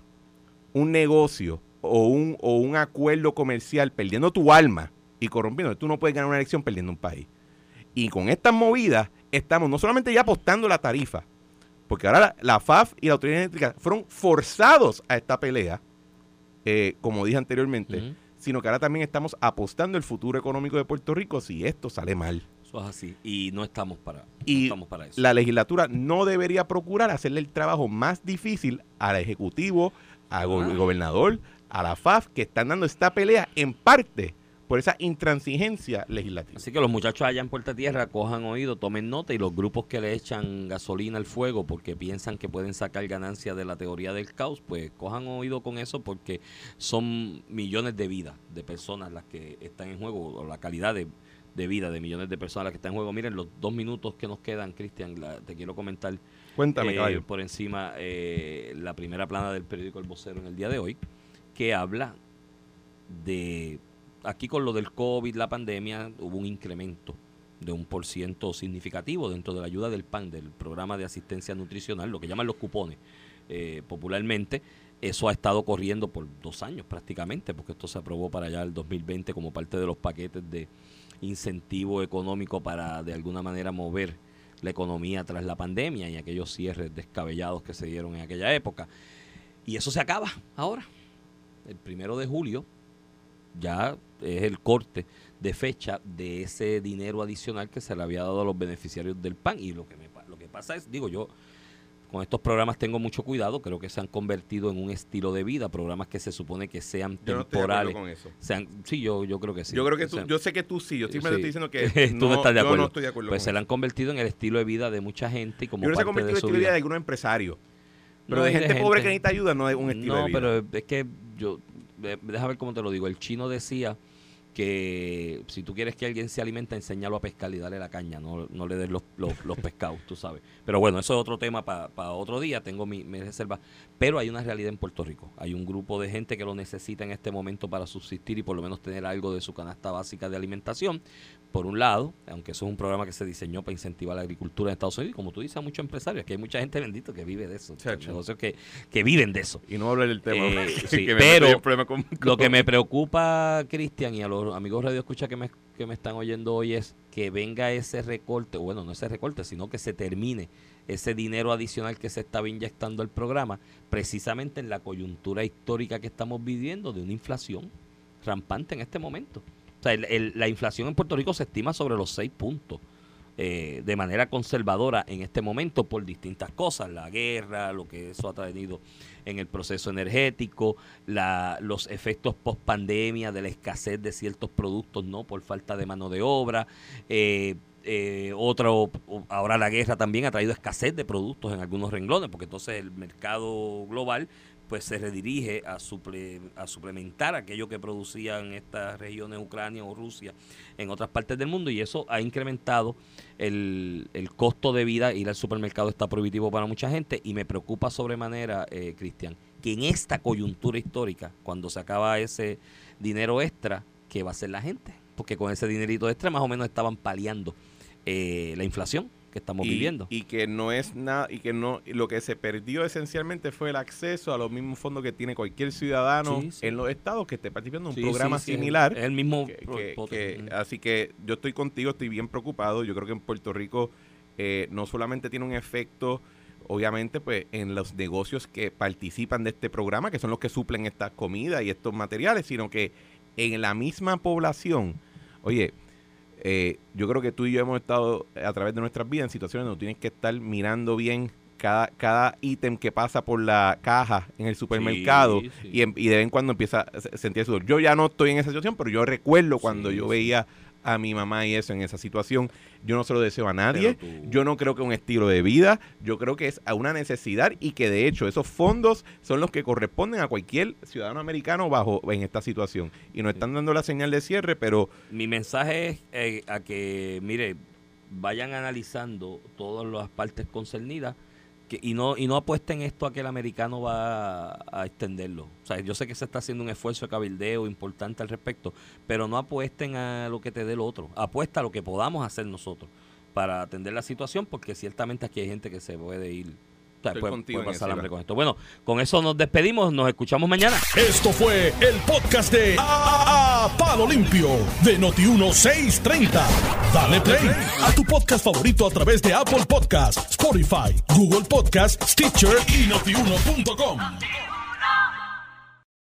un negocio o un, o un acuerdo comercial perdiendo tu alma y corrompiendo, tú no puedes ganar una elección perdiendo un país. Y con estas movidas estamos no solamente ya apostando la tarifa, porque ahora la, la FAF y la Autoridad Eléctrica fueron forzados a esta pelea, eh, como dije anteriormente, sino que ahora también estamos apostando el futuro económico de Puerto Rico si esto sale mal. Eso es así. Y no estamos para, no Y estamos para eso. La legislatura no debería procurar hacerle el trabajo más difícil al Ejecutivo, al go- Ah. gobernador, a la FAF, que están dando esta pelea en parte por esa intransigencia legislativa. Así que los muchachos allá en Puerta Tierra cojan oído, tomen nota y los grupos que le echan gasolina al fuego porque piensan que pueden sacar ganancias de la teoría del caos, pues cojan oído con eso porque son millones de vidas de personas las que están en juego, o la calidad de, de vida de millones de personas las que están en juego. Miren, los dos minutos que nos quedan, Cristian, te quiero comentar Cuéntame, eh, por encima eh, la primera plana del periódico El Vocero en el día de hoy, que habla de, aquí con lo del COVID, la pandemia, hubo un incremento de un por ciento significativo dentro de la ayuda del PAN, del programa de asistencia nutricional, lo que llaman los cupones eh, popularmente. Eso ha estado corriendo por dos años prácticamente, porque esto se aprobó para allá el 2020 como parte de los paquetes de incentivo económico para de alguna manera mover la economía tras la pandemia y aquellos cierres descabellados que se dieron en aquella época. Y eso se acaba ahora. El primero de julio ya es el corte de fecha de ese dinero adicional que se le había dado a los beneficiarios del PAN. Y lo que, me, lo que pasa es, digo yo, con estos programas tengo mucho cuidado, creo que se han convertido en un estilo de vida, programas que se supone que sean Yo no de temporales. con eso. Sean- sí, yo, yo creo que sí. yo creo que tú, sea, yo sé que tú sí, yo simplemente sí. estoy diciendo que Tú no estás de yo acuerdo. no estoy de acuerdo Pues con se le han convertido en el estilo de vida de mucha gente y como Yo creo que se ha parte convertido en de el estilo de vida de algunos empresarios. Pero No, de y gente pobre que necesita ayuda no es un estilo no, de vida. pero es que yo, de- déjame ver cómo te lo digo. El chino decía que si tú quieres que alguien se alimente, enséñalo a pescar y dale la caña, no, no le des los, los, pescados, tú sabes. Pero bueno, eso es otro tema para otro día, tengo mi reserva. Pero hay una realidad en Puerto Rico. Hay un grupo de gente que lo necesita en este momento para subsistir y por lo menos tener algo de su canasta básica de alimentación. Por un lado, aunque eso es un programa que se diseñó para incentivar la agricultura en Estados Unidos, y como tú dices, a muchos empresarios, que hay mucha gente bendito que vive de eso, negocios que, que viven de eso. Y no hablar del tema. Eh, que sí, me pero problema con- Lo que me preocupa, Cristian, y a los amigos Radio Escucha que me, que me están oyendo hoy es que venga ese recorte, bueno, no ese recorte, sino que se termine ese dinero adicional que se estaba inyectando al programa, precisamente en la coyuntura histórica que estamos viviendo de una inflación rampante en este momento. Sea, el- la inflación en Puerto Rico se estima sobre los seis puntos. eh, de manera conservadora en este momento por distintas cosas, la guerra, lo que eso ha traído en el proceso energético, la, los efectos post pandemia de la escasez de ciertos productos, no por falta de mano de obra, eh, eh, ahora la guerra también ha traído escasez de productos en algunos renglones, porque entonces el mercado global pues se redirige a, suple- a suplementar aquello que producían estas regiones, Ucrania o Rusia, en otras partes del mundo, y eso ha incrementado el, el costo de vida. Ir al supermercado está prohibitivo para mucha gente, y me preocupa sobremanera, eh, Cristian, que en esta coyuntura histórica, cuando se acaba ese dinero extra, ¿qué va a hacer la gente? Porque con ese dinerito extra más o menos estaban paliando eh, la inflación que estamos y, viviendo. y que no es nada y que no lo que se perdió esencialmente fue el acceso a los mismos fondos que tiene cualquier ciudadano Sí, sí. en los estados que esté participando en un Sí, programa similar el mismo que- que- que- así que yo estoy contigo estoy bien preocupado yo creo que en Puerto Rico eh, no solamente tiene un efecto obviamente pues en los negocios que participan de este programa que son los que suplen estas comidas y estos materiales sino que en la misma población oye eh, yo creo que tú y yo hemos estado a través de nuestras vidas en situaciones donde tienes que estar mirando bien cada, cada ítem que pasa por la caja en el supermercado Sí, sí. Y, y de vez en cuando empieza a se- sentir sudor. Yo ya no estoy en esa situación, pero yo recuerdo cuando Sí, yo veía a mi mamá y eso en esa situación. Yo no se lo deseo a nadie. Tú- Yo no creo que es un estilo de vida. Yo creo que es a una necesidad y que de hecho esos fondos son los que corresponden a cualquier ciudadano americano bajo en esta situación. Y nos están dando la señal de cierre, pero Mi mensaje es eh, a que, mire, vayan analizando todas las partes concernidas que, y no y no apuesten esto a que el americano va a, extenderlo. O sea, yo sé que se está haciendo un esfuerzo de cabildeo importante al respecto, pero no apuesten a lo que te dé el otro. Apuesta a lo que podamos hacer nosotros para atender la situación, porque ciertamente aquí hay gente que se puede ir. Estoy puede, contigo puede pasar hambre con esto. Bueno, con eso nos despedimos, nos escuchamos mañana. Esto fue el podcast de A, A- Palo Limpio de Noti1630. Dale play a tu podcast favorito a través de Apple Podcasts, Spotify, Google Podcasts, Stitcher y notiuno.com.